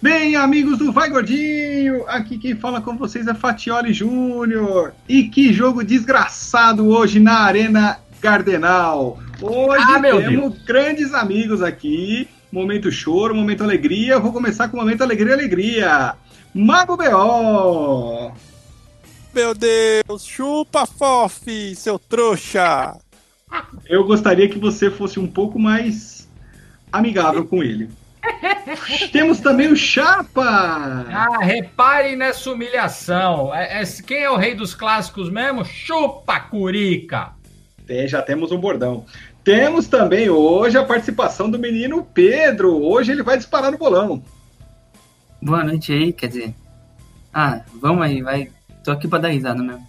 Bem, amigos do Vai Gordinho, aqui quem fala com vocês é Fatioli Júnior. E que jogo desgraçado hoje na Arena Cardenal. Hoje Ah, meu temos grandes amigos aqui. Momento choro, momento alegria. Eu vou começar com o momento alegria, alegria. Mago B.O. Meu Deus, chupa, Fof, seu trouxa! Eu gostaria que você fosse um pouco mais amigável com ele. Temos também o Chapa. Ah, reparem nessa humilhação. É- é- quem é o rei dos clássicos mesmo? Chupa, Curica! É, já temos um bordão. Temos também hoje a participação do menino Pedro. Hoje ele vai disparar no bolão. Boa noite aí, quer dizer. Ah, vamos aí, vai. Tô aqui pra dar risada mesmo.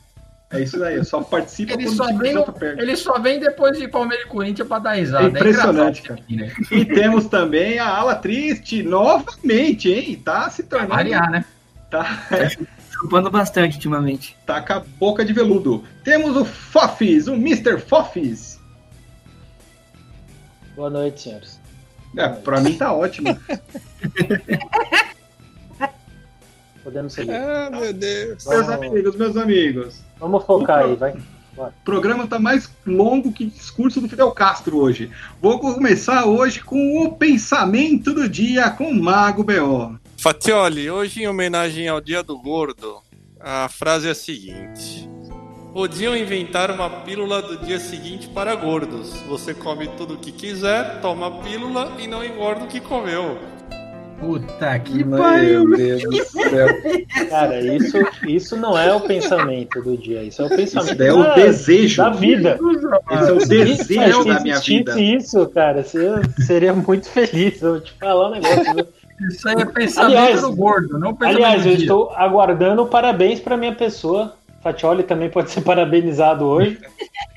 É isso daí, só participa Ele quando só, o time vem, já tá perto. ele só vem depois de Palmeiras e Corinthians pra dar risada. É impressionante, engraçado cara. aqui, né? E temos também a ala triste, novamente, hein? Tá se tornando. variar, né? Tá, é, Chupando bastante ultimamente. tá com a boca de veludo. Temos o Fofis, o Mr. Fofis. Boa noite, senhores. É, pra mim tá ótimo. Podemos seguir. Ah, meu Deus. meus Vamos- amigos, meus amigos. Vamos focar aí, vai. O programa tá mais longo que discurso do Fidel Castro hoje. Vou começar hoje com o pensamento do dia com o Mago B.O. Fatioli, hoje em homenagem ao Dia do Gordo, a frase é a seguinte: Podiam inventar uma pílula do dia seguinte para gordos. Você come tudo o que quiser, toma a pílula e não engorda o que comeu. Puta que Meu Deus do céu. Cara, isso, isso não é o pensamento do dia, isso é o pensamento Isso é o da, desejo. da vida. Esse é o desejo Se da minha vida. isso, cara, você seria muito feliz. Eu vou te falar um negócio. Isso aí é pensamento Aliás- do gordo, não pensamento Aliás, eu dia. estou aguardando parabéns para minha pessoa. Fatioli também pode ser parabenizado hoje.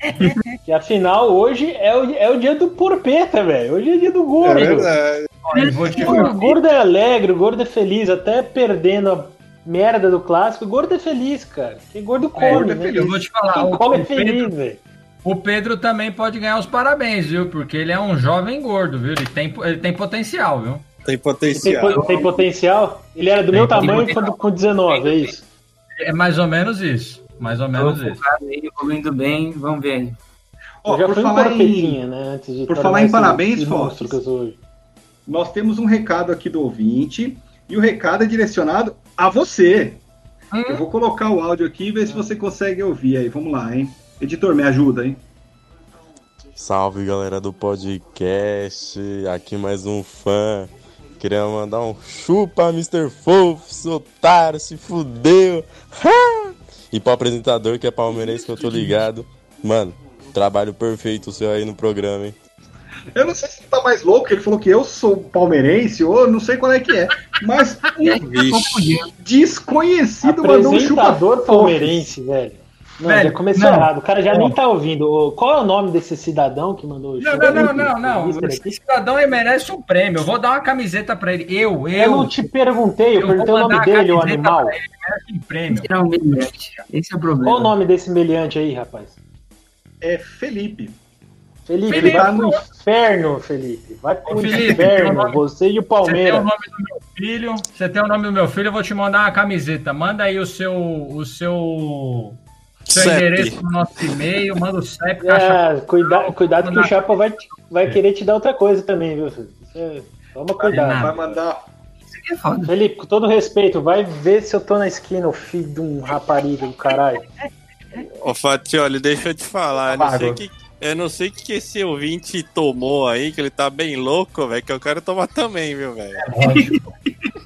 que afinal, hoje é o, é o dia do porpeta, velho. Hoje é dia do gordo. Olha, eu O gordo é alegre, o gordo é feliz, até perdendo a merda do clássico, o gordo é feliz, cara. Quem gordo come, gordo é né? feliz. Eu vou te falar. Quem O, come é feliz, Pedro, velho. o Pedro também pode ganhar os parabéns, viu? Porque ele é um jovem gordo, viu? Ele tem, ele tem potencial, viu? Tem Tem, potencial. po- tem potencial? Ele era do Tem meu tamanho quando com 19, é isso? É mais ou menos isso. Mais ou menos isso. aí, evoluindo bem, vamos ver aí. Ó, eu já por fui falar em, né? Antes de por falar em parabéns, esse nós temos um recado aqui do ouvinte. E o recado é direcionado a você. Hum? Eu vou colocar o áudio aqui e ver se você consegue ouvir aí. Vamos lá, hein? Editor, me ajuda, hein? Salve galera do podcast, aqui mais um fã. Queria mandar um chupa, Mr. Fofo, seu otário, se fudeu. E pro apresentador que é palmeirense que eu tô ligado. Mano, trabalho perfeito o seu aí no programa, hein? Eu não sei se ele tá mais louco, ele falou que eu sou palmeirense, ou não sei qual é que é. Mas um desconhecido mandou um chupa Apresentador palmeirense, velho. Não, Velho, já começou não. errado. O cara já nem tá ouvindo. Qual é o nome desse cidadão que mandou o Não, não, não, não, não. Esse cidadão merece um prêmio. Eu vou dar uma camiseta pra ele. Eu, Eu não eu. te perguntei, eu, Eu perguntei o nome dele, o animal. ele, merece um prêmio. Esse é o problema. Qual o nome desse meliante aí, rapaz? É Felipe. Felipe, Felipe, vai pro inferno, Felipe. Vai pro Felipe, o inferno, nome- você e o Você tem o Palmeiras. nome do meu filho. Você tem o nome do meu filho, eu vou te mandar uma camiseta. Manda aí o seu. O seu. Seu CEP. endereço no nosso e-mail, manda o CEP. É, cuida, cuidado que o Chapa vai, vai querer te dar outra coisa também, viu, filho? Você- Toma cuidado. Vai mandar. É. Felipe, com todo respeito, vai ver se eu tô na esquina, o filho de um rapariga do caralho. Ô Fatioli, deixa eu te falar. Eu não sei Apago. que, eu não sei o que esse ouvinte tomou aí, que ele tá bem louco, velho, que eu quero tomar também, viu, velho? Lógico.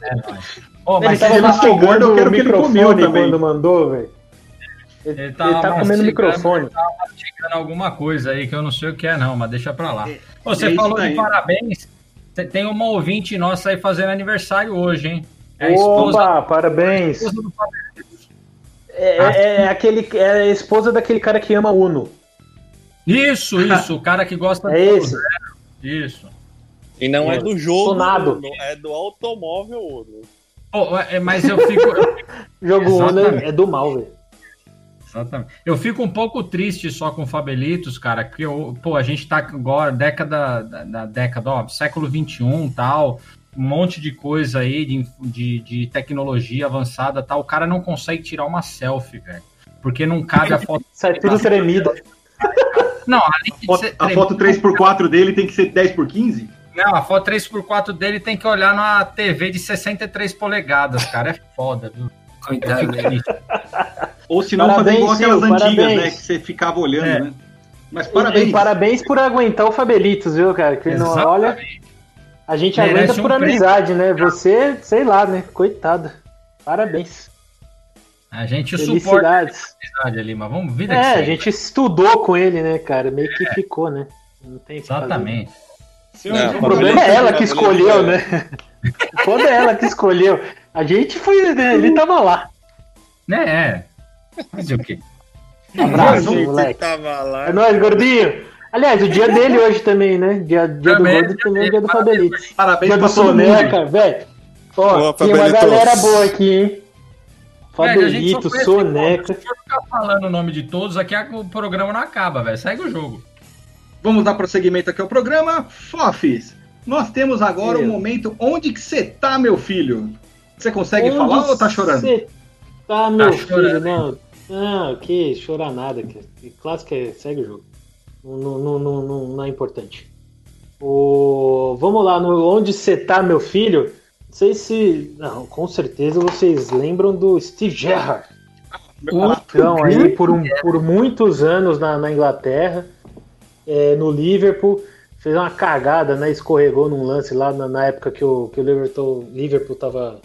É. Ô, Ele mas tava ele ficou gordo, eu quero o que ele microfone comeu também. quando mandou, velho. Ele, Ele ele tava tá comendo o mastigando. microfone. mastigando alguma coisa aí que eu não sei o que é, não, mas deixa pra lá. É- Você é falou de parabéns. Te- Tem uma ouvinte nossa aí fazendo aniversário hoje, hein? É a esposa, Oba, parabéns. esposa do Palmeiras. É, é- é aquele, é a esposa daquele cara que ama Uno. Isso, isso, o cara que gosta É do esse? Zero. Isso. E não é do jogo, Sonado. É do automóvel Uno. Pô, é, mas eu fico. Jogo Uno Exatamente. é do mal, velho. Exatamente. Eu fico um pouco triste só com o Fabelitos, cara, que eu, pô, a gente tá agora, década, da, da década, ó, século XXI e tal, um monte de coisa aí, de, de, de tecnologia avançada tal, o cara não consegue tirar uma selfie, velho. Porque não cabe a foto. Sai tudo tremido. Não, de Foto- ser a foto 3x4 dele tem que ser 10x15? Não, a foto 3x4 dele tem que olhar numa TV de 63 polegadas, cara. É foda, viu? Coitado fico dele. Ou se não, fazer igual aquelas Sil, antigas, parabéns. né? Que você ficava olhando, É. né? Mas Parabéns. parabéns. parabéns por aguentar o Fabelitos, viu, cara? Que não, olha, a gente Merece aguenta um por prêmio. amizade, né? Você, sei lá, né? Coitado. Parabéns. A gente suporta Felicidades. a ali, mas vamos vida que É, a gente estudou com ele, né, cara? Meio que ficou, né? Não tem. Exatamente. Se Não, O problema é ela que escolheu, beleza. né? O foda é ela que escolheu. A gente foi, né? Ele tava lá. Né, é. Fazer o quê? Um abraço, Gente, moleque. tava lá. É nóis, gordinho. Aliás, o dia dele hoje também, né? Dia, dia do Também, gordo dia também é o dia do dele, Fabelitos. Parabéns Dia pra do. Soneca, velho. Ó, Ô, tem uma galera boa aqui, hein? Fabelito, conhece Soneca. Se for ficar falando o nome de todos, aqui o programa não acaba, velho. Segue o jogo. Vamos dar prosseguimento aqui ao programa. Fofis, nós temos agora um Eu. momento onde que você tá, meu filho? Você consegue Onde falar ou tá chorando? Cê tá, meu Tá filho, chorando. não. Não, que chorar nada, que, que clássico é segue o jogo. Não, não, não, não, não- não é importante. O, vamos lá, no onde você tá, meu filho? Não sei se. Não, com certeza vocês lembram do Steve Gerrard. Campeão aí por, um, por muitos anos na, na Inglaterra, é, no Liverpool. Fez uma cagada, né? Escorregou num lance lá na, na época que o, que o Liverpool, Liverpool tava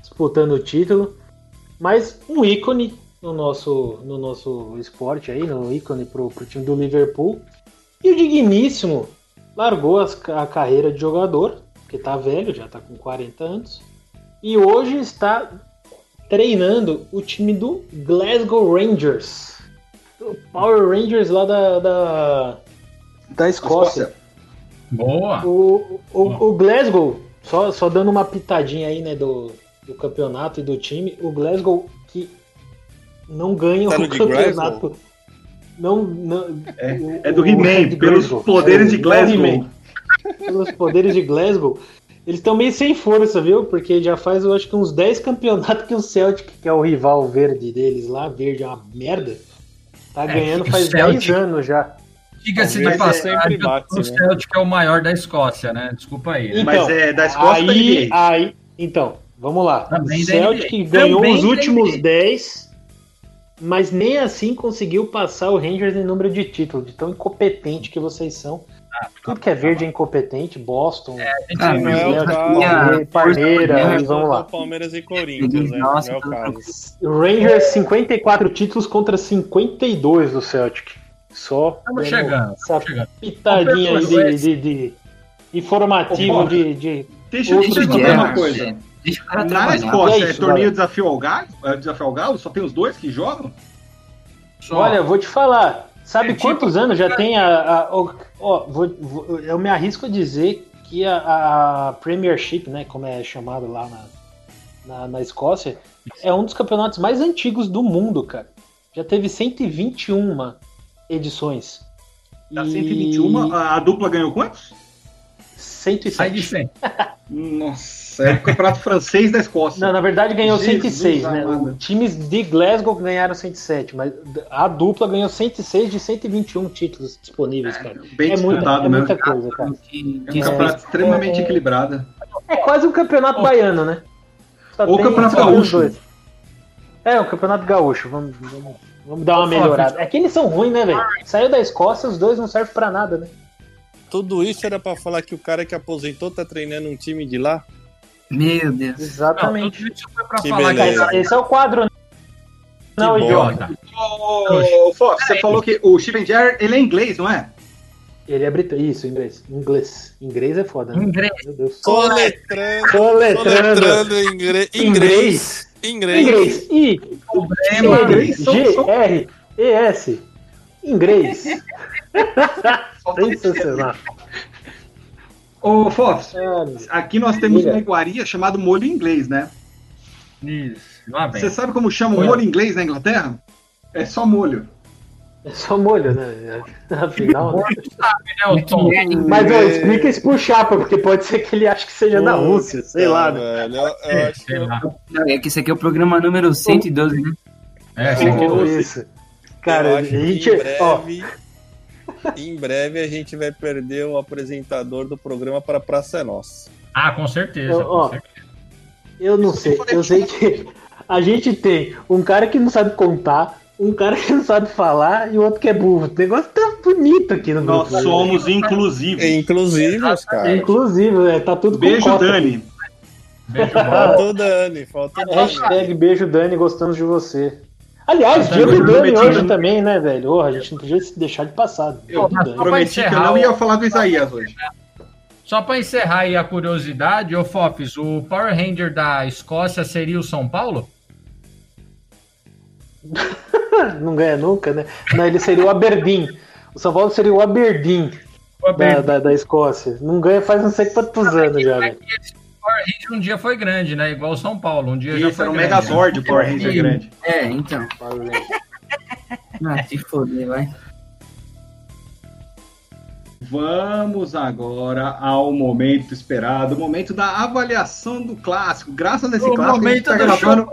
disputando o título. Mas um ícone no nosso, no nosso esporte aí, no ícone pro, pro time do Liverpool. E o digníssimo largou as- a carreira de jogador, porque tá velho, já tá com 40 anos. E hoje está treinando o time do Glasgow Rangers. O Power Rangers lá da, da, da Escócia. Boa. O, o, o Glasgow, só, só dando uma pitadinha aí, né, do, do campeonato e do time, o Glasgow que não ganha Tá o de campeonato. Não, não, É, o- é do He-Man, de pelos poderes de do Glasgow. Pelos poderes de Glasgow. Eles estão meio sem força, viu? Porque já faz, eu acho que uns 10 campeonatos que o Celtic, que é o rival verde deles lá, verde é uma merda, tá É, ganhando faz Celtic- 10 anos já. Diga-se de é passagem, bate, o né? Celtic é o maior da Escócia, né? Desculpa aí. né? Mas é da Escócia ou da aí, NBA? aí, então, vamos lá. Também o Celtic ganhou Também os últimos NBA. 10, mas nem assim conseguiu passar o Rangers em número de títulos, de tão incompetente que vocês são. Tudo que é verde é incompetente, Boston, Ah, não é o Celtic, caso. Palme- Palmeiras, vamos lá. Palmeiras e Corinthians, né? Nossa, não é o caso. Rangers 54 títulos contra 52 do Celtic. Só Estamos dando chegando, essa chegando. pitadinha aí de, de, de informativo de, de Deixa eu te perguntar uma coisa. é, Deixa o cara Na. Escócia, é é isso, torneio galera. desafio ao galo? É desafio ao galo? Só tem os dois que jogam? Só. Olha, eu vou te falar. Sabe É tipo- quantos anos já tem a. a- o- ó, vou- vou- eu me arrisco a dizer que a, a Premiership, né, como é chamado lá na, na, na Escócia, é um dos campeonatos mais antigos do mundo, cara. Já teve 121 edições. Da E- 121, a, a dupla ganhou quantos? 107. Sai de 100. Nossa, é o campeonato francês da Escócia. Não, na verdade ganhou Jesus 106, né? amado. Os times de Glasgow ganharam 107, mas a dupla ganhou 106 de 121 títulos disponíveis, cara. Bem É, disputado é mesmo. muita coisa, cara. Que- É que um campeonato extremamente é- equilibrado. É quase um campeonato baiano, né? Só Ou campeonato gaúcho. dois. É, um campeonato gaúcho. Vamos, vamos, vamos dar uma melhorada. É que eles são ruins, né, velho? Saiu da Escócia, os dois não servem pra nada, né? Tudo isso era pra falar que o cara que aposentou tá treinando um time de lá? Meu Deus. Não, Exatamente. tudo isso foi pra Que falar beleza. que Esse é o quadro, né? Não, idiota. Ô, ô, Fox, você falou que o Steven Gerrard, ele é inglês, não é? Ele é britânico. Isso, inglês. Inglês. Inglês é foda, né? Inglês. Meu Deus. Soletrando. Soletrando. Inglês. Inglês. Inglês. I. G. R. E. S. Inglês. Sensacional. Ô, Fox, Ah, aqui nós temos uma iguaria chamada molho inglês, né? Isso. Lá vem. Você sabe como chama o molho inglês na Inglaterra? É só molho. É só molho, né? Afinal. né? É o Tom. Mas ó, explica isso pro Chapa, porque pode ser que ele ache que seja da Rússia, sei lá, né? É, que é que esse aqui é o programa número 112, né? É, ou doce. isso. Cara, a gente. em Ó, breve, em breve a gente vai perder o apresentador do programa para Praça é Nossa. Ah, com certeza. Eu- ó, com certeza. eu não sei. Eu sei que a gente tem um cara que não sabe contar, um cara que não sabe falar e o outro que é burro. O negócio tá bonito aqui no Nós grupo. né? somos inclusivos. Inclusivos, cara. Inclusive, né? tá tudo com Beijo, cota. Dani. Beijo. Faltou Dani, faltou Dani. Hashtag beijo Dani, gostamos de você. Aliás, dia do Dani hoje também, né, velho? Ô, a gente não podia se deixar de passar. Eu prometi que eu não o- ia falar do Isaías hoje. Só pra encerrar aí a curiosidade, ô Fofis, o Power Ranger da Escócia seria o São Paulo? Não ganha nunca, né? Não, ele seria o Aberdeen. O São Paulo seria o Aberdeen da, da, da Escócia. Não ganha faz não sei quantos anos já, velho. Power Ranger um dia foi grande, né? Igual o São Paulo. Um dia já Isso, foi era um grande. Megazord, o Power Ranger grande. É, então. Ah, se foder, vai. Vamos agora ao momento esperado, o momento da avaliação do clássico. Graças a esse O clássico, a gente momento tá do gravando,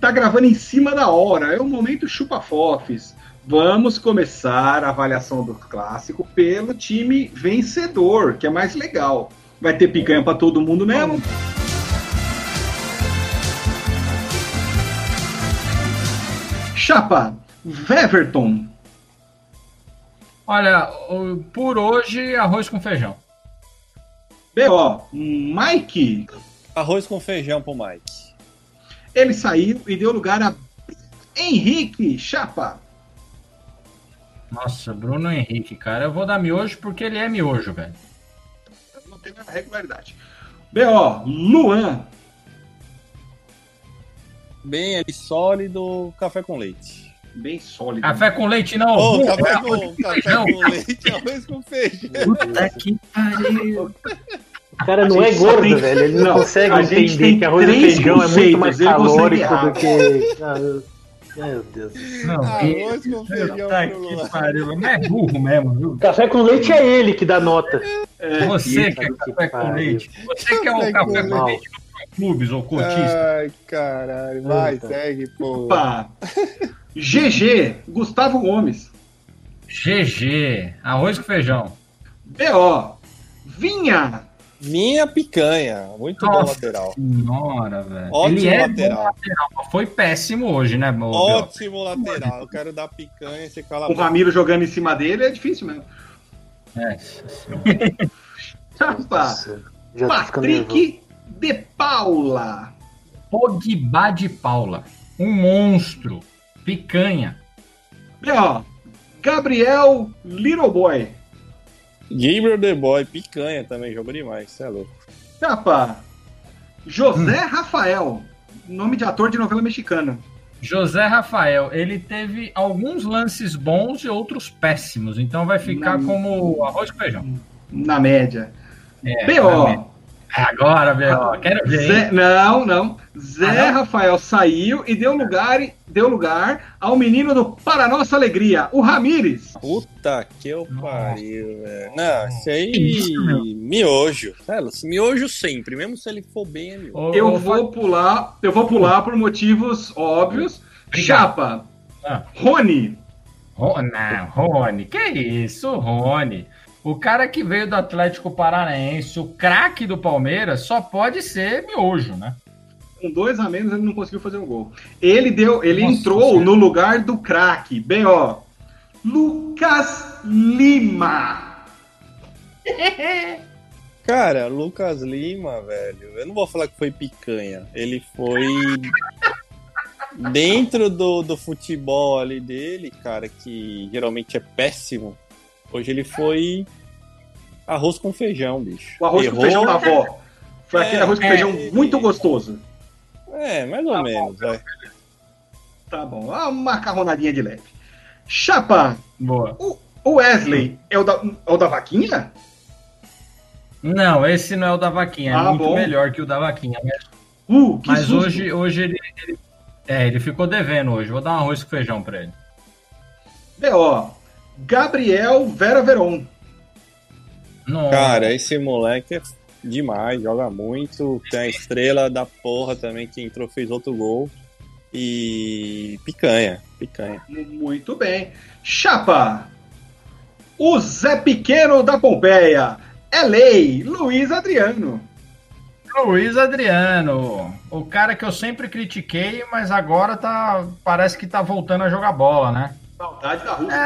tá gravando em cima da hora. É o momento chupa-fofes. Vamos começar a avaliação do clássico pelo time vencedor, que é mais legal. Vai ter picanha pra todo mundo mesmo. Chapa, Weverton, Olha, por hoje, arroz com feijão. B.O., Mike, Arroz com feijão pro Mike. ele saiu e deu lugar a Henrique Chapa. Nossa, Bruno Henrique, cara. Eu vou dar miojo porque ele é miojo, velho. Tem a regularidade. B.O., Luan, Bem ali, sólido, café com leite. bem sólido. Café com leite não. Ô, café, é com, café com leite, arroz com feijão. Puta que pariu. O cara não é gordo, tem- velho. Ele não, Não, consegue a gente entender que arroz e feijão é muito mais calórico do que. Meu Deus. Não, Arroz com feijão pariu. Não é burro mesmo, viu? Café com leite é ele que dá nota. Você Puta que é que café com leite. Você que é o Café com com leite do clubes ou cotista. Ai, caralho. Vai, Puta. segue, pô. Opa. GG, Gustavo Gomes. GG. Arroz com feijão. B.O., Vinha. Minha picanha. Muito bom Nossa lateral. Senhora, velho. Ótimo Ele é lateral. bom lateral, mas foi péssimo hoje, né, meu? Ótimo lateral. Eu quero dar picanha e você cala O. Ramiro jogando em cima dele é difícil mesmo. É. Chapa, Nossa. Patrick de Paula. Pogba de Paula. Um monstro. Picanha. B.O., Gabriel Little Boy. Gabriel The Boy, picanha também, jogou demais, você é louco. Chapa, José Hum. Rafael. Nome de ator de novela mexicana. José Rafael, ele teve alguns lances bons e outros péssimos, então vai ficar Não. como arroz com feijão. Na média. É, B.O., Agora, B.O., quero ver? Zé, não, não. Zé Ah, não? Rafael saiu e deu lugar, deu lugar ao menino do Para Nossa Alegria, o Ramires. Puta que eu pariu, velho. Não, isso aí. Isso, meu? miojo. Sério, miojo sempre, mesmo se ele for bem, é miojo. Eu vou pular, eu vou pular por motivos óbvios. Obrigado. Chapa, Ah. Rony, Ro- Não, Rony, que isso, Rony? O cara que veio do Atlético Paranaense, o craque do Palmeiras, só pode ser miojo, né? com dois a menos ele não conseguiu fazer um gol. Ele deu, ele Nossa entrou no lugar do craque. B.O. Lucas Lima. Cara, Lucas Lima, velho, eu não vou falar que foi picanha. Ele foi. Dentro do, do futebol ali dele, cara, que geralmente é péssimo. Hoje ele foi. Arroz com feijão, bicho. O arroz com Errou. feijão da avó. Foi aquele É, arroz com é. feijão muito gostoso. É, mais ou menos, vai. Tá bom, uma macarronadinha de leve. Chapa, Boa. o Wesley é o da, é o da vaquinha? Não, esse não é o da vaquinha, é Ah, muito bom. melhor que o da vaquinha. Mas, Uh, que mas susto. hoje, hoje ele, ele- É, ele ficou devendo hoje. Vou dar um arroz com feijão pra ele. B.O. Gabriel Vera Veron. Não, Cara, esse moleque é demais, joga muito. Tem a estrela da porra também que entrou, fez outro gol. E picanha, picanha. Muito bem. Chapa. O Zé Pequeno da Pompeia. É lei. Luiz Adriano. Luiz Adriano, o cara que eu sempre critiquei, mas agora tá parece que tá voltando a jogar bola, né? Saudade da Rússia.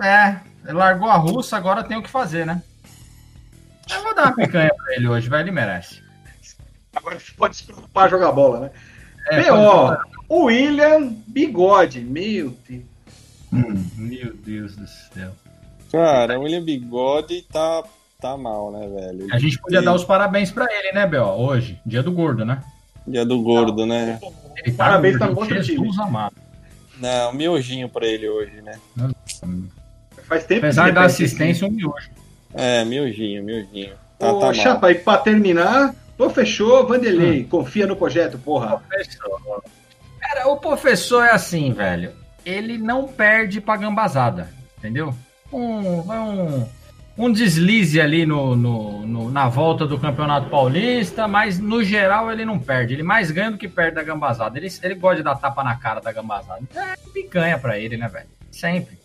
É, é, ele largou a russa, agora tem o que fazer, né? Eu vou dar uma picanha pra ele hoje, velho, ele merece. Agora você pode se preocupar a jogar bola, né? É, B.O. William Bigode. Meu Deus. Hum, meu Deus do céu. Cara, o William Bigode tá, tá mal, né, velho? A gente podia dar os parabéns pra ele, né, Bel? Hoje, dia do gordo, né? Dia do gordo, né? Ele Parabéns gordo, tá outro Jesus time. amado. Não, miojinho pra ele hoje, né? Faz tempo Apesar que da repete assistência, um miojo. É, miojinho, miojinho. Tá, Ô, tá mal. Chapa, e pra terminar, pô, fechou, Vanderlei. Confia no projeto, porra. Professor. Cara, o professor é assim, velho. Ele não perde pra gambazada, entendeu? Um, um, um deslize ali no, no- no- na volta do Campeonato Paulista, mas no geral ele não perde. Ele mais ganha do que perde da gambazada. Ele, ele gosta dar tapa na cara da gambazada. Então é picanha pra ele, né, velho? Sempre.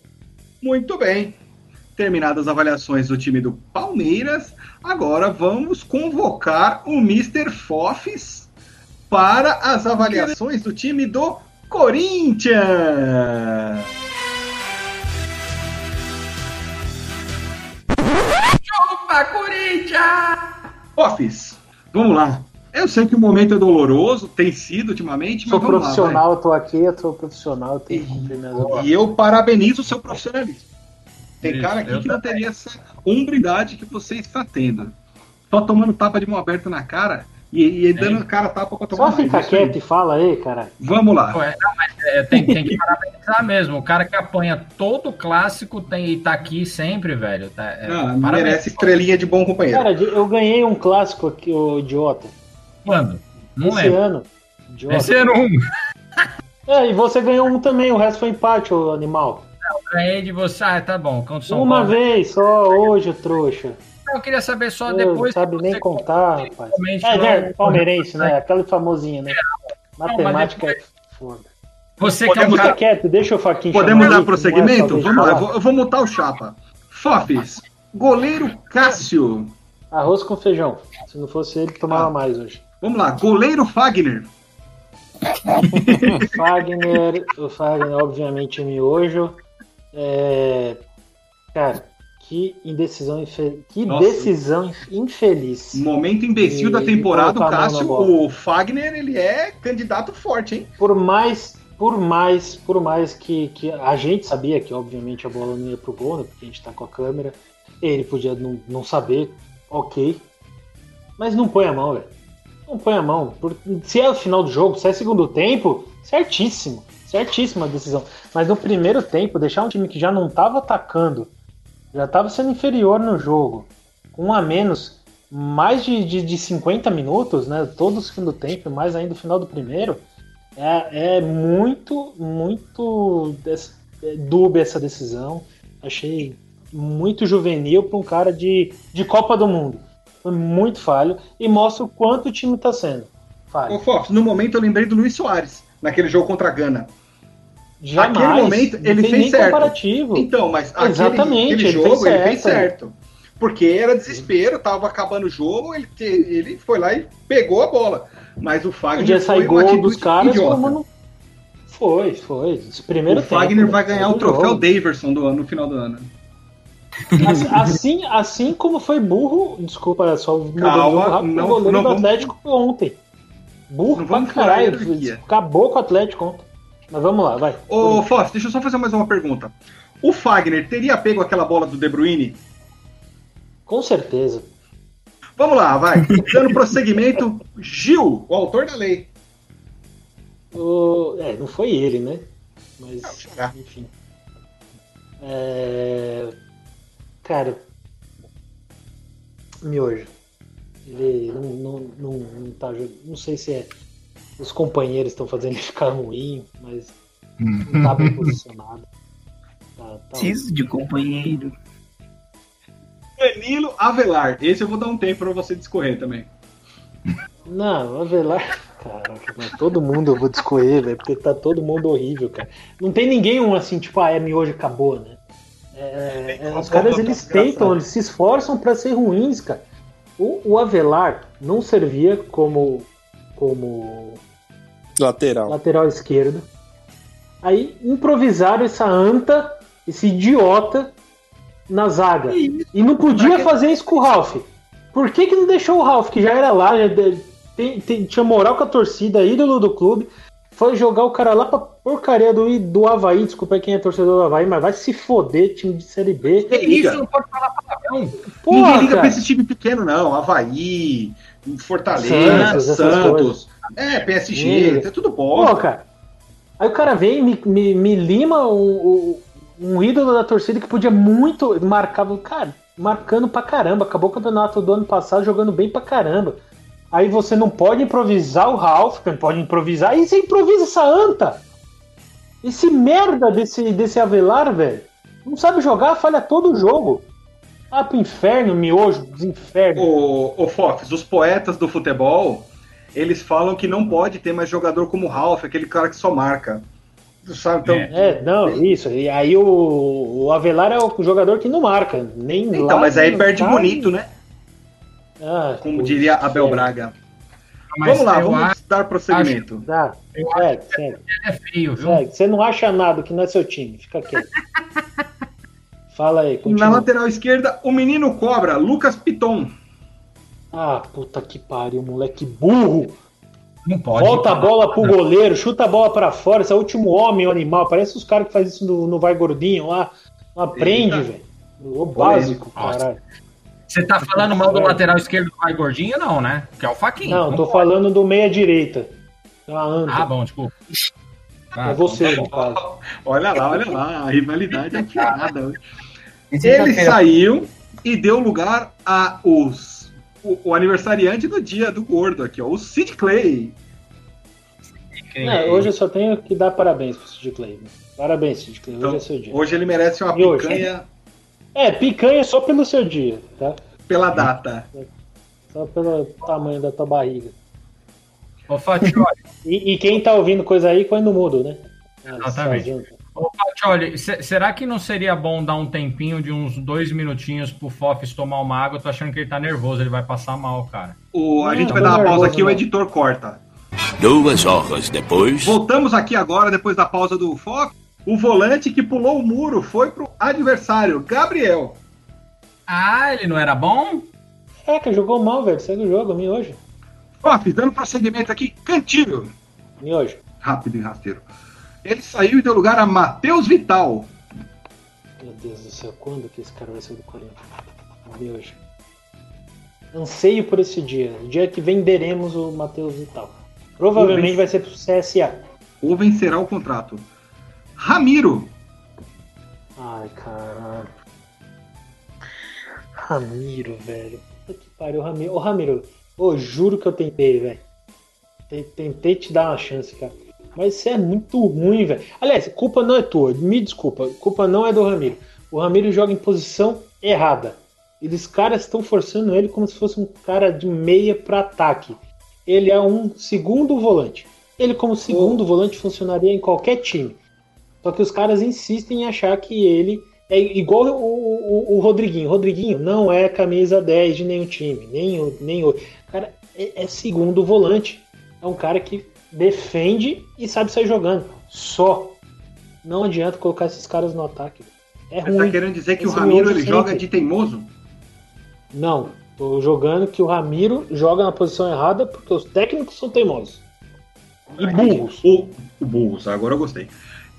Muito bem. Terminadas as avaliações do time do Palmeiras, agora vamos convocar o Mr. Fofes para as avaliações do time do Corinthians. Opa, Corinthians! Fofes, vamos lá. Eu sei que o momento é doloroso, tem sido ultimamente, mas Sou vamos lá, profissional, eu tô aqui, eu sou profissional, eu tenho que. E eu parabenizo o seu profissionalismo. Tem Isso, cara aqui que não teria essa umbridade que você está tendo. Só tomando tapa de mão aberta na cara e, e dando cara tapa pra tomar Só mais. fica aí. quieto e fala aí, cara. Vamos lá. Não, mas, é, tem, tem que parabenizar mesmo. O cara que apanha todo clássico tem, e tá aqui sempre, velho. Tá, é, Ah, parabéns. merece estrelinha de bom companheiro. Cara, eu ganhei um clássico aqui, ô idiota. Quando? Não esse lembro. ano. Idiota. Esse ano um. É, e você ganhou um também, o resto foi empate, ô animal. Ganhei de você. Ah, tá bom. O Uma Paulo. vez só, hoje, ô Eu queria saber só Não depois. sabe que nem você contar, rapaz. É, não- né, palmeirense, né? Aquele famosinho, né? Matemática é foda. Você que é um Podemos cara. Fica quieto, deixa o Faquinha Podemos dar aí, prosseguimento? não é Vamos lá, eu vou, eu vou mutar o chapa. Fofes, goleiro Cássio. Arroz com feijão. Se não fosse ele, tomava mais hoje. Vamos lá, goleiro Fagner. Fagner, o Fagner, obviamente, é miojo. É... Cara, que indecisão infeliz. Que Nossa. decisão inf- infeliz. Momento imbecil E- da temporada, o Cássio. O Fagner, ele é candidato forte, hein? Por mais, por mais, por mais que, que a gente sabia que, obviamente, a bola não ia pro gol, né? Porque a gente tá com a câmera. Ele podia não, não saber, ok. Mas não põe a mão, velho. Não põe a mão. Se é o final do jogo, se é segundo tempo, certíssimo. Certíssima a decisão. Mas no primeiro tempo, deixar um time que já não tava atacando, já tava sendo inferior no jogo, um a menos, mais de, de, de 50 minutos, né? Todo o segundo tempo, mais ainda o final do primeiro, é, é muito, muito é dúbia essa decisão. Achei muito juvenil para um cara de, de Copa do Mundo. Foi muito falho e mostra o quanto o time está sendo. Falho. Ô, Fofes, no momento eu lembrei do Luiz Soares, naquele jogo contra a Gana. Jamais. Naquele momento, ele fez nem certo. comparativo. Então, mas aquele, Exatamente, aquele ele jogo fez ele fez certo. Porque era desespero, tava acabando o jogo, ele, te- ele foi lá e pegou a bola. Mas o Fagner Podia sair gol dos caras como. Foi, foi. Esse primeiro O Fagner tempo, vai ganhar o troféu jogo. Daverson do ano, no final do ano. Assim- Assim, assim como foi burro, desculpa, só mudando de jogo rápido, não- o goleiro não do vamos- Atlético ontem. Burro Não pra vamos caralho. Acabou com o Atlético ontem. Mas vamos lá, vai. Ô, Foss, deixa eu só fazer mais uma pergunta. O Fagner teria pego aquela bola do De Bruyne? Com certeza. Vamos lá, vai. Dando prosseguimento, Gil, o autor da lei. O- É, não foi ele, né? Mas, Não, enfim. É... Cara, miojo. Ele não, não, não, não tá jogando. Não sei se é. Os companheiros estão fazendo ele ficar ruim, mas não tá bem posicionado. Tá, tá. Preciso de companheiro. Danilo Avelar. Esse eu vou dar um tempo pra você discorrer também. Não, Avelar. Caraca, mas todo mundo eu vou discorrer, velho, porque tá todo mundo horrível, cara. Não tem ninguém um assim, tipo, ah, é miojo acabou, né? É, é, os caras eles tentam, eles se esforçam pra ser ruins, cara. O, o Avelar não servia como como Lateral. lateral esquerdo. Aí improvisaram essa anta, esse idiota na zaga. E não podia fazer isso com o Ralph. Por que, que não deixou o Ralph, que já era lá, já tem- tem- tinha moral com a torcida, ídolo do clube, foi jogar o cara lá pra porcaria do, do Havaí, desculpa quem é torcedor do Havaí, mas vai se foder, time de Série B. Que isso, não pode falar palavrão. Ninguém liga pra cara. esse time pequeno, não. Havaí, Fortaleza, Santos, Santos. É, PSG, Sim. é tudo Pô, bom. cara. Aí o cara vem e me, me, me lima um, um, ídolo da torcida que podia muito. Marcava, cara, marcando pra caramba. Acabou o campeonato do ano passado jogando bem pra caramba. Aí você não pode improvisar o Ralph, não pode improvisar. Aí você improvisa essa anta. Esse merda desse, desse Avelar, velho. Não sabe jogar, falha todo o jogo. Ah, pro inferno, miojo, dos infernos. Ô, ô Fox, os poetas do futebol, eles falam que não pode ter mais jogador como o Ralph, aquele cara que só marca. Sabe? Então, É, não, isso. E aí o, o Avelar é o jogador que não marca. Nem então lá, mas aí nem perde bonito, né? Ah, Como putz, diria Abel sério. Braga. Mas vamos lá, eu vamos acho dar prosseguimento. Tá, Eu segue, segue, que é feio, viu? segue. Você não acha nada que não é seu time. Fica quieto. Fala aí, Na continua. lateral esquerda, o menino cobra, Lucas Piton. Ah, puta que pariu, moleque burro. Não pode. Volta a bola pro goleiro, chuta a bola pra fora. Esse é o último homem, o animal. Parece os caras que fazem isso no, no Vai Gordinho lá. Não aprende, velho. O básico, Nossa. caralho. Você tá falando mal do lateral esquerdo do Pai Gordinho, não, né? Que é o Faquinho. Não, tô pode. falando do meia-direita. É. Ah, bom, desculpa. Ah, é você, então no tá caso. Olha lá, olha lá, a rivalidade é afiada. E Ele saiu e deu lugar a os, o, o aniversariante do dia do gordo aqui, ó, o Sid Clay. Não, hoje eu só tenho que dar parabéns pro Sid Clay. né? Parabéns, Sid Clay. Hoje Então, é seu dia. Hoje ele merece uma E hoje? picanha É, picanha só pelo seu dia, tá? pela data. Só pelo tamanho da tua barriga. Ô, Fatioli, E, e quem tá ouvindo coisa aí, põe no mudo, né? Ah, Exatamente. Ô, Fatioli, se- será que não seria bom dar um tempinho de uns dois minutinhos pro Fofis tomar uma água? Eu tô achando que ele tá nervoso, ele vai passar mal, cara. O, a Não, gente vai dar uma pausa nervoso, aqui, o não. editor corta. Duas horas depois. Voltamos aqui agora, depois da pausa do Fox. O volante que pulou o muro foi pro adversário, Gabriel. Ah, ele não era bom? Caraca, jogou mal, velho. Segue o jogo, miojo. Fox, dando prosseguimento aqui, Cantilho. Miojo. Rápido e rasteiro. Ele saiu e deu lugar a Matheus Vital. Meu Deus do céu, quando que esse cara vai sair do Corinthians? Miojo. Anseio por esse dia. O dia que venderemos o Matheus Vital. Provavelmente vai ser pro CSA. Ou vencerá o contrato. Ramiro. Ai, caralho. Ramiro, velho. Puta que pariu, Ramiro. Ô, Ramiro, ô, juro que eu tentei, velho. Te- Tentei te dar uma chance, cara. Mas você é muito ruim, velho. Aliás, culpa não é tua. Me desculpa. Culpa não é do Ramiro. O Ramiro joga em posição errada. Eles caras estão forçando ele como se fosse um cara de meia para ataque. Ele é um segundo volante. Ele, como segundo volante, funcionaria em qualquer time. Só que os caras insistem em achar que ele é igual o, o, o Rodriguinho. Rodriguinho não é camisa 10 de nenhum time, nem o. Nem o cara é, é segundo volante. É um cara que defende e sabe sair jogando. Só. Não adianta colocar esses caras no ataque. É Você tá ruim. querendo dizer que o Esse Ramiro outro ele sempre. joga de teimoso? Não. Tô jogando que o Ramiro joga na posição errada porque os técnicos são teimosos. E burros. O, o burros, agora eu gostei.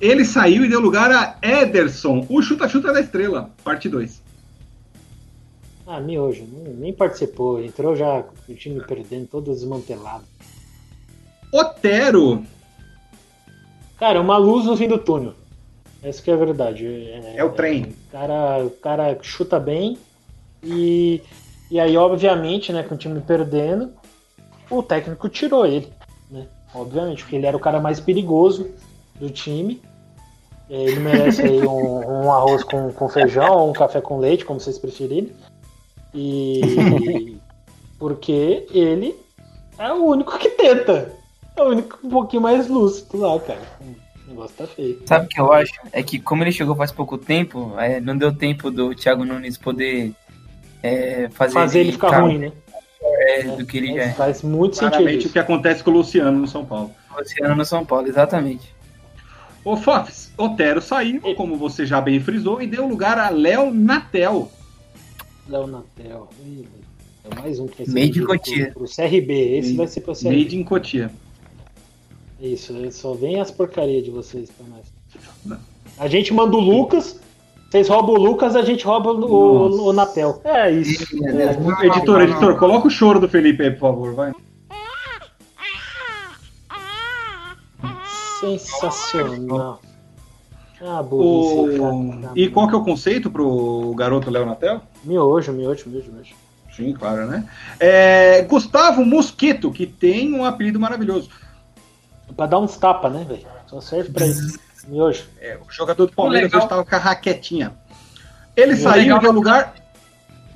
Ele saiu e deu lugar a Ederson, o chuta-chuta da estrela, parte 2. Ah, miojo. nem- Nem participou. Entrou já com o time perdendo, todo desmantelado. Otero, Cara, uma luz no fim do túnel. Essa que é a verdade. É o trem. O cara, o cara chuta bem e, e aí, obviamente, né, com o time perdendo, o técnico tirou ele, né? Obviamente, porque ele era o cara mais perigoso do time. É, Ele merece aí um, um arroz com, com feijão ou um café com leite, como vocês preferirem. E. Porque ele é o único que tenta. É o único um pouquinho mais lúcido lá, cara. O negócio tá feio. Sabe o que eu acho? É que como ele chegou faz pouco tempo, é, não deu tempo do Thiago Nunes poder é, fazer, Fazer ele ficar ruim, né? é, do que ele já é. Faz muito sentido. Claramente o Isso. que acontece com o Luciano no São Paulo. Luciano no São Paulo, exatamente. Ô, Fofs, Otero saiu, como você já bem frisou, e deu lugar a Léo Natel. Léo Natel. É mais um que vai ser Made Cotia. pro, pro CRB. Esse vai ser pro CRB. Made in Cotia. Isso, é, só vem as porcarias de vocês pra nós. A gente manda o Lucas, vocês roubam o Lucas, a gente rouba o, o, o Natel. É isso. É, Editor, editor, coloca o choro do Felipe aí, por favor, vai. sensacional. Ah, O... burrice, cara. E qual que é o conceito pro garoto Léo Natel? Miojo, miojo, miojo, miojo. Sim, claro, né? É, Gustavo Mosquito, que tem um apelido maravilhoso. Pra dar uns tapas, né, velho? Só serve pra isso. Miojo. É, o jogador do Palmeiras hoje estava com a raquetinha. Ele O saiu legal- deu lugar.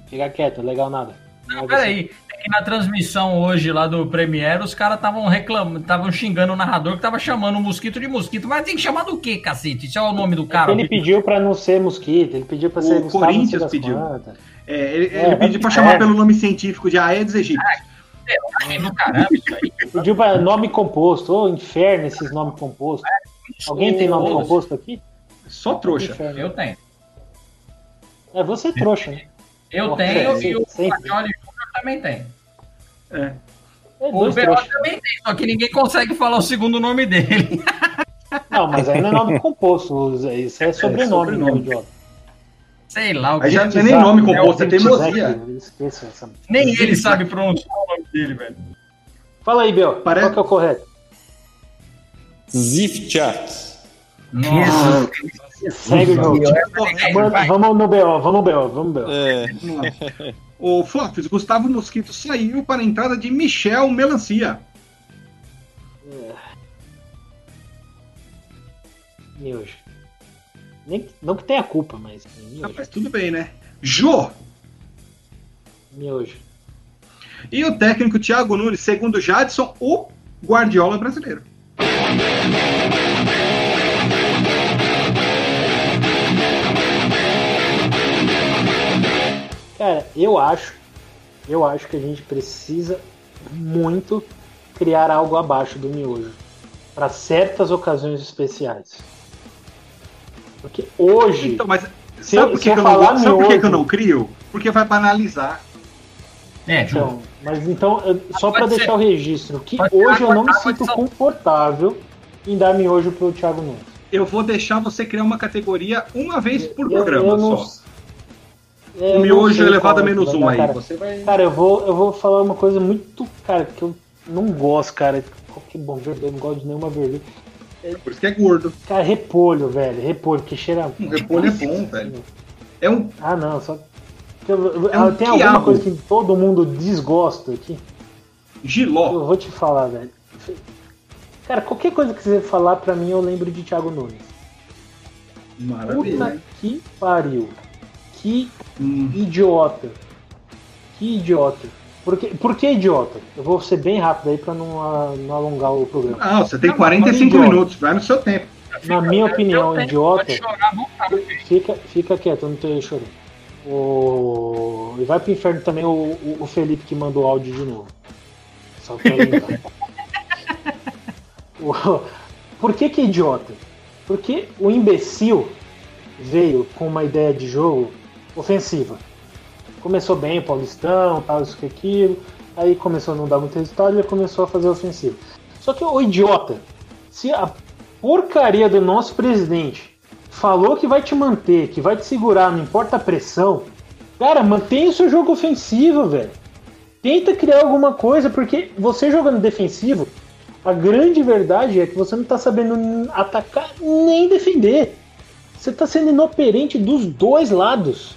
Fica quieto, legal nada. Não é você. Peraí, é que na transmissão hoje lá do Premiere, os caras estavam reclamando, estavam xingando o narrador que tava chamando o mosquito de mosquito. Mas tem que chamar do quê, cacete? Isso é o nome do cara. Ele pediu pra não ser mosquito, ele pediu pra O ser Gustavo Corinthians pediu. É, ele, É, ele pediu para é. chamar pelo nome científico de Aedes aegypti. Do caramba, isso aí. Pediu pra nome composto. Ô, inferno esses nomes compostos. Alguém tem nome composto aqui? Só trouxa. Inferno. Eu tenho. É você trouxa, né? Eu Nossa, tenho é, e o. Fajoli Júnior também tem. É. É O trouxas. também tem, só que ninguém consegue falar o segundo nome dele. Não, mas aí não é nome composto. Isso é sobrenome, sobrenome. né, idiota? Sei lá, o Aí que já não é nem nome composto, é teimosia. Nem ele sabe pronunciar o nome dele, velho. Fala aí, Bel. Parece- Qual que é o correto? Zifchat. Nossa, Segue o jogo. Vamos no BO, vamos no BO, vamos no BO. É, O Flopes, Gustavo Mosquito saiu para a entrada de Michel Melancia. Miojo. Nem, não que tenha culpa, mas tudo bem, né? Jô! Miojo. E o técnico Thiago Nunes, segundo Jadson, o Guardiola brasileiro. Cara, eu acho, eu acho que a gente precisa muito criar algo abaixo do miojo para certas ocasiões especiais. Porque hoje, Então, mas Se sabe eu- por que, eu eu não? Sabe por que, miojo- que eu não crio? Porque vai banalizar. É, Ju. então, mas então, eu- só para deixar o registro, que Pode hoje eu não me sinto confortável em dar miojo pro Thiago Nunes. Eu vou deixar você criar uma categoria uma vez por Eu- programa eu não- só. É, O miojo sei elevado a menos vai um aí. cara. Você vai. Cara, eu vou, eu vou falar uma coisa muito, cara, que eu não gosto, cara. Que bom, verdade, eu não gosto de nenhuma verdura. Por isso que é gordo. Cara, repolho, velho, repolho, que cheira. Um repolho é bom, velho. É um. Ah, não, só. eu- É um tem alguma quiabo. coisa que todo mundo desgosta aqui? Giló. Eu vou te falar, velho. Cara, qualquer coisa que você falar pra mim, eu lembro de Thiago Nunes. Puta Maravilha. que pariu. Que Hum. idiota. Que idiota. Por que, por que idiota? Eu vou ser bem rápido aí pra não, ah, não alongar o programa. Ah, você tem Não, 45 idiota. minutos, vai no seu tempo. Na minha opinião, idiota. Chorar. Fica, fica quieto, eu não tô chorando. O... E vai pro inferno também o, o- o Felipe que mandou áudio de novo. Só pra lembrar. O- Por que que é idiota? Porque o imbecil veio com uma ideia de jogo ofensiva. Começou bem o Paulistão, tal, isso que aquilo. Aí começou a não dar muito resultado e começou a fazer ofensivo. Só que o idiota, se a porcaria do nosso presidente falou que vai te manter, que vai te segurar, não importa a pressão, cara, mantenha o seu jogo ofensivo, velho. Tenta criar alguma coisa, porque você jogando defensivo, a grande verdade é que você não tá sabendo atacar nem defender. Você tá sendo inoperante dos dois lados.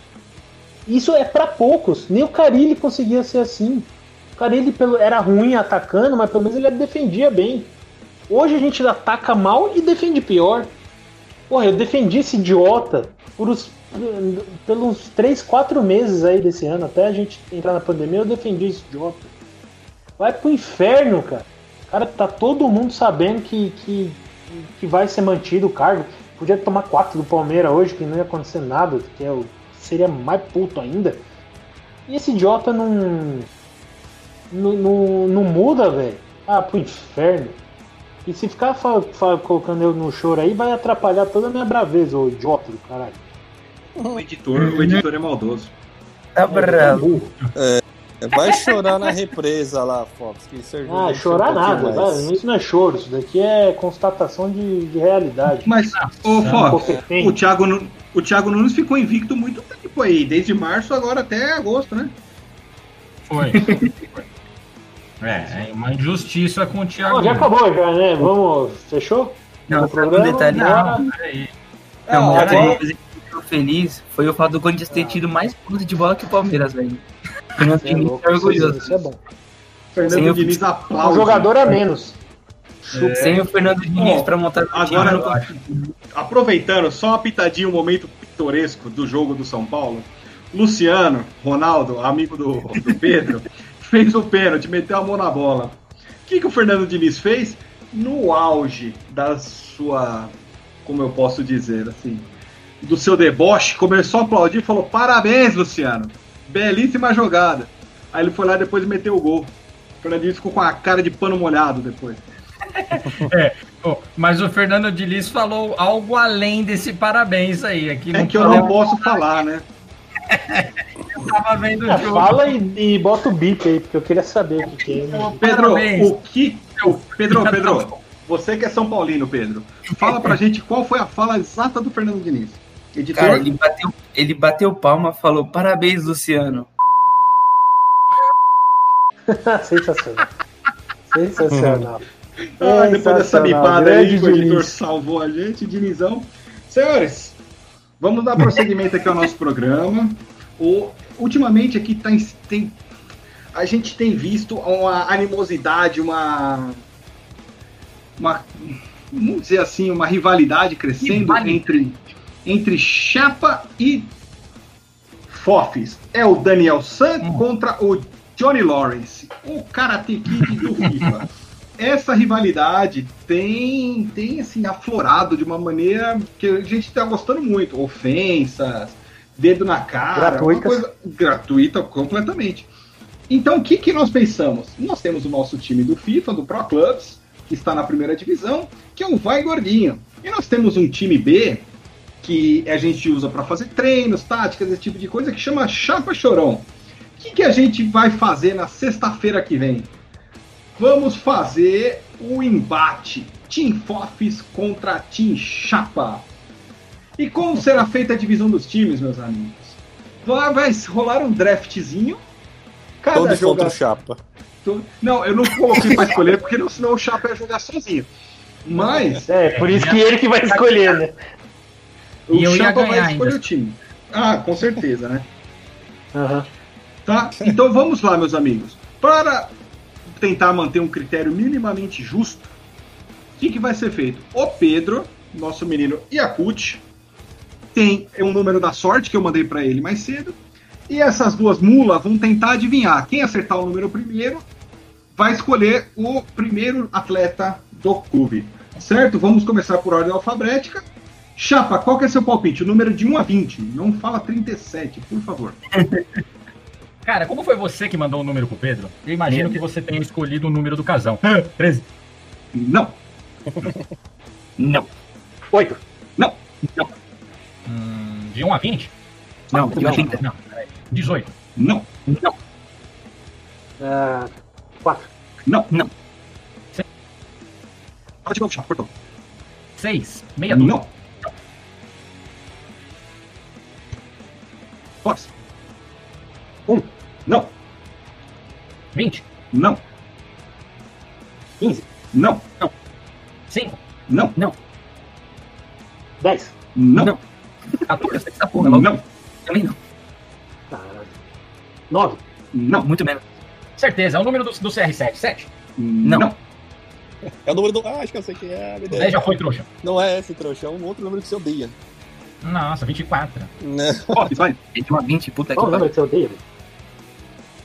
Isso é pra poucos. Nem o Carilli conseguia ser assim. O Carilli era ruim atacando, mas pelo menos ele defendia bem. Hoje a gente ataca mal e defende pior. Porra, eu defendi esse idiota por os, pelos 3, 4 meses aí desse ano, até a gente entrar na pandemia, eu defendi esse idiota. Vai pro inferno, cara. Cara, tá todo mundo sabendo que, que, que vai ser mantido o cargo. Podia tomar 4 do Palmeiras hoje, que não ia acontecer nada, que é o, seria mais puto ainda. E esse idiota não. Não, não, não muda, velho. Ah, pro inferno. E se ficar colocando eu no choro aí, vai atrapalhar toda a minha braveza, ô idiota do caralho. O editor, o editor é maldoso. Tá bravo. Vai chorar na represa lá, Fox. Que ajuda Ah, chorar um nada, vai, isso não é choro, isso daqui é constatação de, de realidade. Mas, ô Fox, o Thiago, o Thiago Nunes ficou invicto muito tempo aí, desde março agora até agosto, né? Foi. Foi. É, é uma injustiça com o Thiago. Já acabou já, né? Vamos, fechou? Não, sabe um detalhe? Não, peraí. Não, Ah, outra agora- coisa que me ficou feliz foi o fato do Corinthians ter tido mais pontos de bola que o Palmeiras, velho. O Fernando Você é Diniz louco, tá isso, orgulhoso. isso é bom. Fernando Diniz Um aplaude. jogador a menos. Chupa. Sem o Fernando Diniz Ó, pra montar o time. Aproveitando, só uma pitadinha, um momento pitoresco do jogo do São Paulo. Luciano, Ronaldo, amigo do, do Pedro, fez o pênalti, meteu a mão na bola. O que, que o Fernando Diniz fez? No auge da sua, como eu posso dizer, assim, do seu deboche, começou a aplaudir e falou: Parabéns, Luciano, belíssima jogada. Aí ele foi lá e depois meteu o gol. O Fernando Diniz ficou com a cara de pano molhado depois. Pô, mas o Fernando Diniz falou algo além desse parabéns aí. Aqui É que eu não posso falar, né? tava vendo o Ah, jogo. fala e, e bota o bip aí, porque eu queria saber o que, que é. né? Pedro, Parabéns. o que. o- Pedro, Pedro, você que é São Paulino, Pedro, fala pra gente qual foi a fala exata do Fernando Diniz. Editor, Cara, ele bateu, ele bateu palma falou: parabéns, Luciano. Sensacional. Sensacional. ah, depois dessa bipada aí que o editor salvou a gente, Dinizão. Senhores, vamos dar prosseguimento aqui ao nosso programa. O, ultimamente aqui tá, em- tem, a gente tem visto uma animosidade, uma. uma vamos dizer assim, uma rivalidade crescendo Rivalidade. entre, entre Chapa e Fofes. É o Daniel San Hum. contra o Johnny Lawrence, o Karate Kid do FIFA. Essa rivalidade tem, tem assim, aflorado de uma maneira que a gente está gostando muito. Ofensas, dedo na cara, Gratuitas. coisa gratuita completamente. Então, o que, que nós pensamos? Nós temos o nosso time do FIFA, do Pro Clubs, que está na primeira divisão, que é o Vai Gordinho. E nós temos um time B, que a gente usa para fazer treinos, táticas, esse tipo de coisa, que chama Chapa Chorão. O que, que a gente vai fazer na sexta-feira que vem? Vamos fazer o embate Team Fofes contra Team Chapa. E como será feita a divisão dos times, meus amigos? Vai, vai rolar um draftzinho. Cada Todos contra jogador. o Chapa. Não, eu não coloquei pra escolher, porque não- senão o Chapa ia jogar sozinho. Mas É, por isso que ele que vai escolher, né? O E eu ganhar vai escolher ainda. o time. Ah, com certeza, né? Aham. Tá? Então vamos lá, meus amigos. Para tentar manter um critério minimamente justo, o que, que vai ser feito? O Pedro, nosso menino Yakut, tem um número da sorte que eu mandei para ele mais cedo. E essas duas mulas vão tentar adivinhar. Quem acertar o número primeiro vai escolher o primeiro atleta do clube. Certo? Vamos começar por ordem alfabética. Chapa, qual que é seu palpite? O número de 1 a 20. Não fala 37, por favor. Cara, como foi você que mandou o número pro Pedro? Eu imagino que você tenha escolhido o número do casão. 13. Não. Não, Oito. Hum, de 1 a 20? não, de Não, 80. não, peraí. 18. Não. Não, Ah, quatro. Não. Não. Fala de novo, Chapa, cortou. 6. Meia dúzia. Não. Fox. Um. Não. 20. Não. 15. Não. 5. Não. Dez. Não. Não. 14, essa porra, logo. Não. Também não. Caralho. Nove. Não. Muito menos. Certeza, é o número do, do CR7. 7. Não. Não. É o número do. Ah, acho que eu sei que é. meu Deus. 10 já foi, trouxa. Não é esse trouxa, é um outro número que você odeia. Nossa, 24. Né? Fofis, vai. Ele tem uma 20, puta que Qual o número que você odeia?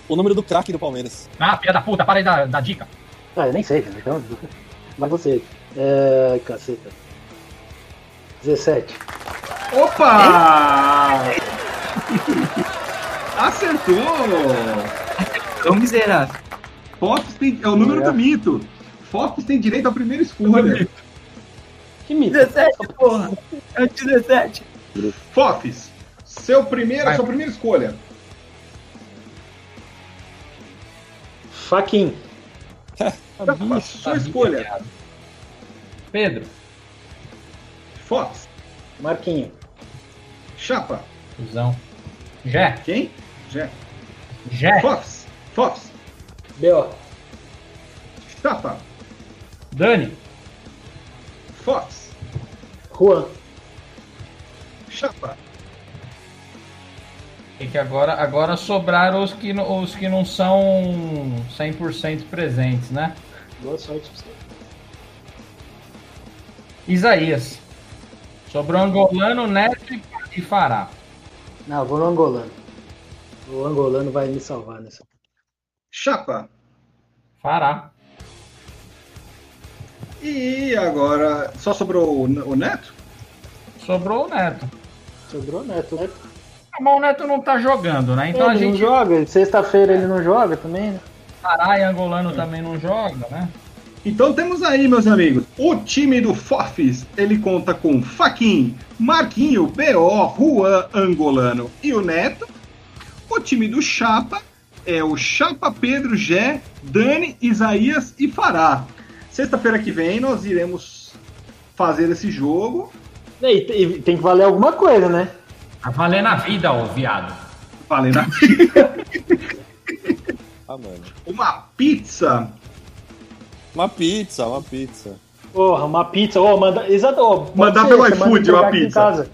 O número do craque do Palmeiras. Ah, filha da puta, para aí da, da dica. Ah, eu nem sei. Então, mas você. É. Caceta. 17. Opa! Acertou! Ô, miserável. Fofis tem. É o número É. do mito. Fofis tem direito à primeira escolha. Que mito. 17, porra. É o 17. Fofis, seu primeiro, Vai. sua primeira escolha. Faquin. Chapa, sua escolha. Pedro, Fox, Marquinho. Chapa. Cusão. Jé, Quem? Jé. Jé, Fox, Fox, B.O. Chapa, Dani, Fox, Juan. Chapa. E que agora, agora sobraram os que, não- os que não são 100% presentes, né? Boa sorte pra você. Isaías. Sobrou Angolano, Neto e- Fará. Não, vou no angolano. O angolano vai me salvar nessa. Chapa. Fará. E agora, só sobrou o o Neto? Sobrou o Neto. Sobrou o Neto, né? Mas o Neto não tá jogando, né? Então a ele não gente. joga. Sexta-feira ele não joga também, né? Fará e Angolano também não joga, né? Então temos aí, meus amigos, o time do Fofis, ele conta com Faquin, Marquinho, B.O., Juan, Angolano e o Neto. O time do Chapa é o Chapa, Pedro, Gé, Dani, Isaías e Fará. Sexta-feira que vem nós iremos fazer esse jogo. E, e tem que valer alguma coisa, né? Tá valendo a vida, ô viado. Valendo a- Ah, mano. uma pizza. Uma pizza, uma pizza. Porra, uma pizza. Ô, manda. Exato, pode Mandar pelo iFood uma pizza. casa.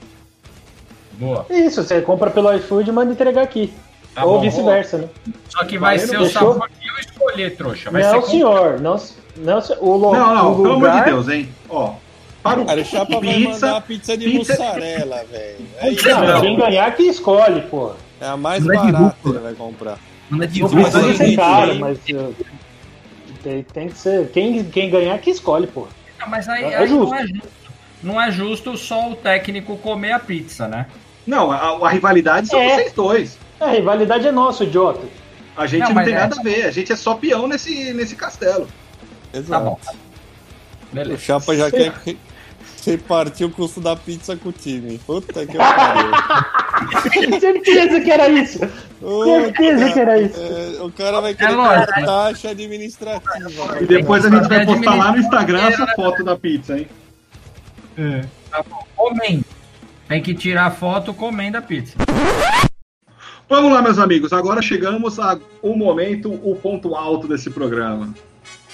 Boa. Isso, você compra pelo iFood e manda entregar aqui. Tá Ou vice-versa, né? Só que vai Valendo, ser o fechou? sabor que eu escolher, trouxa. Vai não, ser senhor. Não, não, o, lo, Não, não, o pelo amor de lugar... Deus, hein? Ó, para o Cara, o Chapa vai pizza, mandar pizza de pizza- mussarela, velho. É isso, Não, Não. quem ganhar que escolhe, pô. É a mais Não é barata que rúcula. ele vai comprar. Manda de Não Mas precisa ser aí- mas uh, tem, tem que ser. Quem, quem ganhar que escolhe, pô. Ah, Mas aí, É aí justo. não é justo. Não é justo só o técnico comer a pizza, né? Não, a, a rivalidade são É. vocês dois. A rivalidade é nossa, idiota. A gente Não, não, tem é. nada a ver, a gente é só peão nesse, nesse castelo. Exato. Tá bom. O Beleza. Chapa já quer re- repartir o custo da pizza com o time. Puta que pariu. Certeza que era isso. Certeza que era isso. É, o cara vai querer né? taxa administrativa. E depois a gente vai postar lá no Instagram essa foto da pizza, hein? Tá bom. Comendo. Tem que tirar foto comendo a pizza. Vamos lá, meus amigos. Agora chegamos ao momento, o ponto alto desse programa.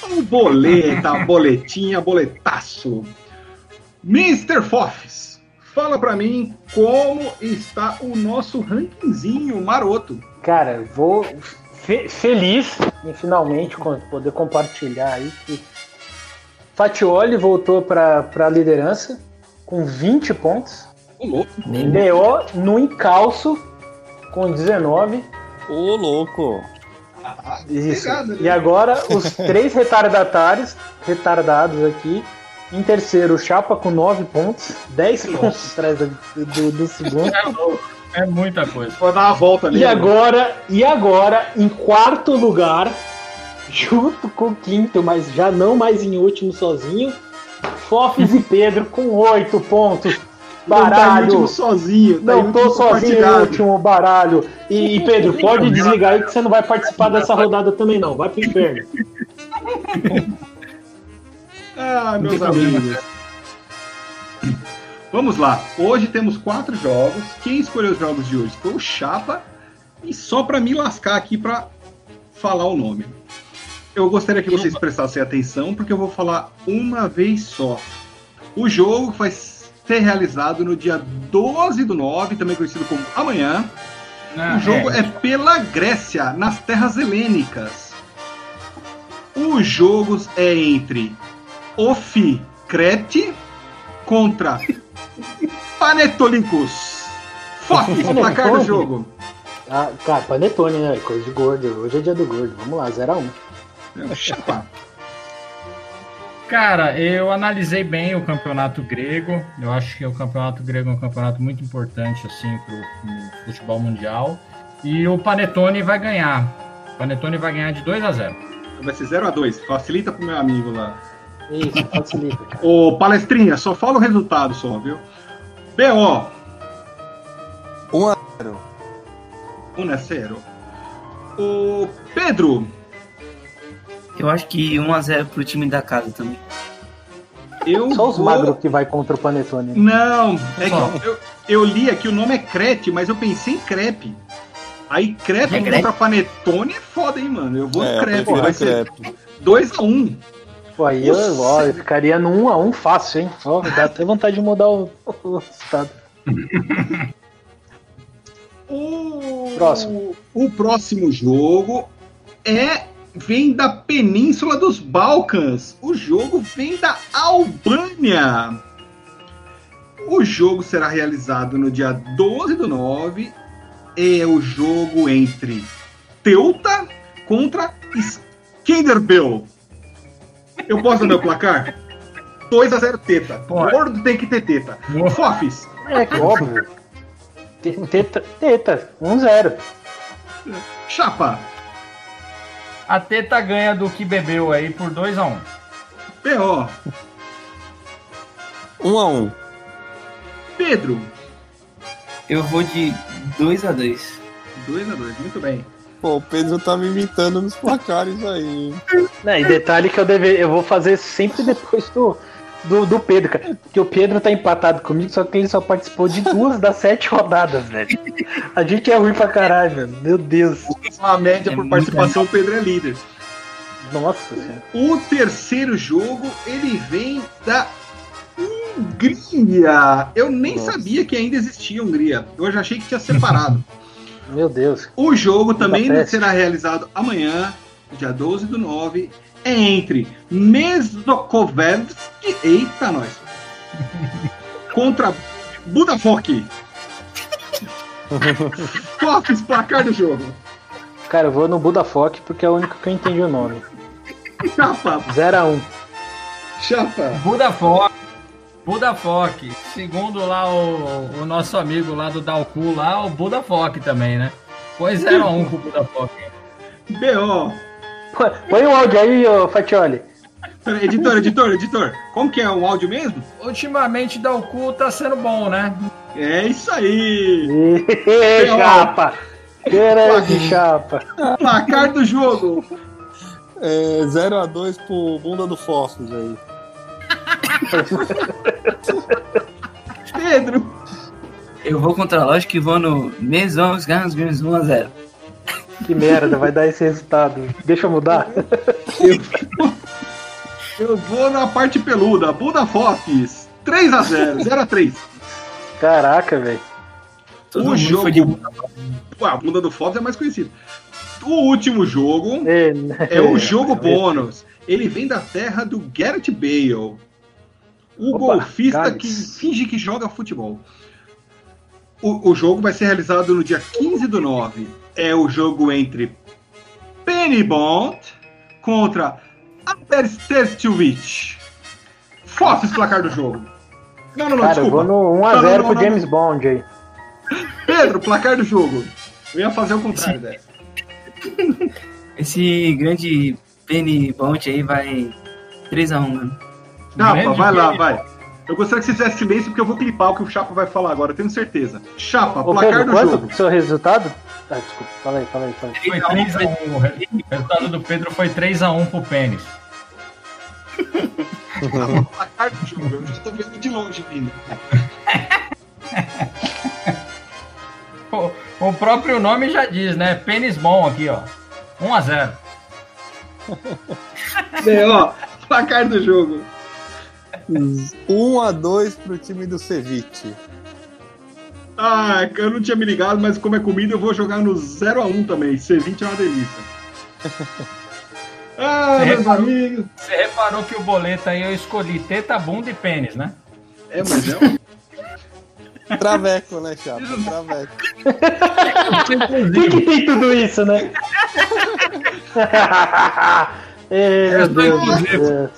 O boleta, boletinha, boletaço. Mr. Fofs, fala pra mim como está o nosso rankingzinho maroto. Cara, vou fe- feliz em finalmente poder compartilhar aí que Fatioli voltou para a liderança com 20 pontos. Louco. BO no encalço com 19. Ô, louco. Isso. Obrigado, né? E agora os três retardatários, retardados aqui. Em terceiro, o Chapa com 9 pontos, 10 pontos atrás do, do- do segundo. É muita coisa. Vou dar uma volta ali. E agora, e agora, em quarto lugar, junto com o quinto, mas já não mais em último sozinho, Fofes e Pedro com 8 pontos. Não tá Baralho. sozinho. tá Não tô sozinho compartilhado. último baralho. E, e, Pedro, pode desligar aí que você não vai participar dessa rodada também, não. Vai pro inferno. Ah, meus amigos. Vamos lá. Hoje temos quatro jogos. Quem escolheu os jogos de hoje foi o Chapa. E só para me lascar aqui para falar o nome. Eu gostaria que vocês prestassem atenção porque eu vou falar uma vez só. O jogo vai ser realizado no dia 12 do 9, também conhecido como amanhã. O jogo é pela Grécia, nas terras helênicas. O jogo é entre Ofi Crete contra Panetolicos. Fofis, placar do jogo. Ah, cara, panetone, né? Coisa de gordo. Hoje é dia do gordo. Vamos lá, 0x1. Chapa. Cara, eu analisei bem o campeonato grego. Eu acho que o campeonato grego é um campeonato muito importante assim para o futebol mundial. E o Panetone vai ganhar. O Panetone vai ganhar de 2 a 0. Vai ser 0x2. Facilita pro meu amigo lá. Isso, facilita. Ô, palestrinha, só fala o resultado só, viu? BO, 1 a 1 a 0. O Pedro, Eu acho que 1x0 pro time da casa também. eu Só os vou... magros que vai contra o Panetone. Não, é que eu, eu li aqui o nome é Crete, mas eu pensei em crepe. Aí crepe É contra crepe? panetone é foda, hein, mano? Eu vou É, no eu crepe. Vai ser crepe. 2x1. Pô, aí eu, ó, eu ficaria no 1x1 fácil, hein? Ó, dá até vontade de mudar o, o estado. O Próximo. O próximo jogo é vem da Península dos Balcãs. O jogo vem da Albânia. O jogo será realizado no dia 12 do 9. É o jogo entre Teuta contra Skinderbell. Eu posso dar meu placar? 2 a 0 teta. Pode. Gordo tem que ter teta. Boa. Fofis. É, que óbvio. Te- Teta, teta, 1x0. Chapa. A Teta ganha do que bebeu aí por 2 a 1. P.O. 1 a 1 Pedro. Eu vou de 2x2. 2 a 2 muito bem. Pô, o Pedro tá me imitando nos placares aí. hein? Né, e detalhe que eu, deve, eu vou fazer sempre depois do, do, do Pedro, cara. Porque o Pedro tá empatado comigo, só que ele só participou de duas das sete rodadas, velho. A gente é ruim pra caralho, velho. Meu Deus. A média É por participação, o Pedro é líder. Nossa senhora. O terceiro jogo, ele vem da Hungria. Eu nem Nossa. sabia que ainda existia Hungria. Eu já achei que tinha separado. Meu Deus. o jogo também será realizado amanhã, dia 12 do 9, é entre Eita nós, contra Budafok. Fofes, placar do jogo. Cara, eu vou no Budafoque porque é o único que eu entendi o nome. Chapa, 0x1. chapa. Budafoque. Budafoque. Segundo lá o, o nosso amigo lá do Dalcu lá, o Budafoque também, né? Foi 0 a 1 pro Budafoque. B.O. Põe o áudio aí, ô Fatioli. Editor, editor, editor. Como que é o áudio mesmo? Ultimamente Dalcu tá sendo bom, né? É isso aí. Chapa. Grande chapa. Placar do jogo. É 0 a 2 pro bunda do Fósforo aí. Pedro. Eu vou contra a lógica e vou no Mesons Gans 1x0. Que merda, vai dar esse resultado. Deixa eu mudar. Eu vou na parte peluda. Budafokes. 3 a 0 0 a 3 Caraca, velho. O jogo. de a bunda do Fox é mais conhecido. O último jogo É, é o jogo bônus. Ele vem da terra do Garrett Bale. O Opa, golfista Gales. que finge que joga futebol. O, o jogo vai ser realizado no dia 15 do 9. É o jogo entre Penny Bond contra Sterčovic. Fofes placar do jogo. Não, não, não, Cara, eu vou desculpa. no Não, 1x0 não, não, pro não, James Bond aí. Pedro, placar do jogo. Eu ia fazer o contrário, né? Esse grande Penny Bond aí vai 3x1, mano. Chapa, vai lá, vai. Eu gostaria que você fizesse silêncio porque eu vou clipar o que o Chapa vai falar agora, eu tenho certeza. Chapa, Ô, placar Pedro, do quanto jogo. o seu resultado? Ah, desculpa, fala aí, fala aí, fala aí. Foi 3 a 1 O re- o resultado do Pedro foi 3 a 1 pro Pênis. Placar do jogo, eu já tô vendo de longe ainda. O, o próprio nome já diz, né? Pênis bom aqui, ó. 1 a 0 É, ó, placar do jogo. 1 a 2 pro time do Ceviche. Ah, eu não tinha me ligado, mas como é comida, eu vou jogar no 0x1 também. C20 é uma delícia. Ah, Você meus reparou? amigos. Você reparou que o boleto aí eu escolhi teta, bunda e pênis, né? É, mas é um... Traveco, né, chapa? Traveco. Por que tem tudo isso, né? Ei, meu Eu sou Deus.